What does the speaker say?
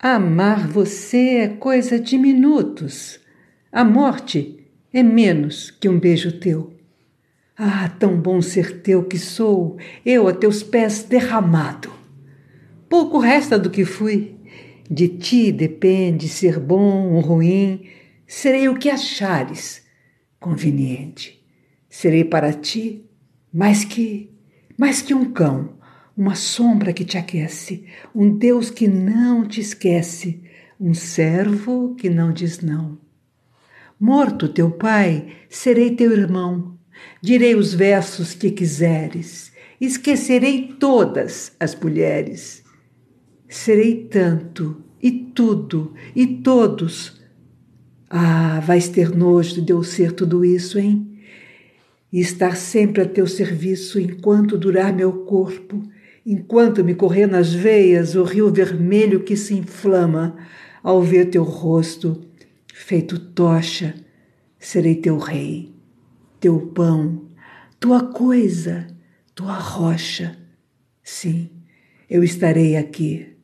Amar você é coisa de minutos. A morte é menos que um beijo teu. Ah, tão bom ser teu que sou, eu a teus pés derramado. Pouco resta do que fui. De ti depende ser bom ou ruim. Serei o que achares conveniente. Serei para ti mais que mais que um cão uma sombra que te aquece, um Deus que não te esquece, um servo que não diz não. Morto teu pai, serei teu irmão, direi os versos que quiseres, esquecerei todas as mulheres. Serei tanto, e tudo, e todos. Ah, vais ter nojo de eu ser tudo isso, hein? E estar sempre a teu serviço enquanto durar meu corpo enquanto me correr nas veias o rio vermelho que se inflama ao ver teu rosto, feito tocha, serei teu rei, teu pão, tua coisa, tua rocha. Sim, eu estarei aqui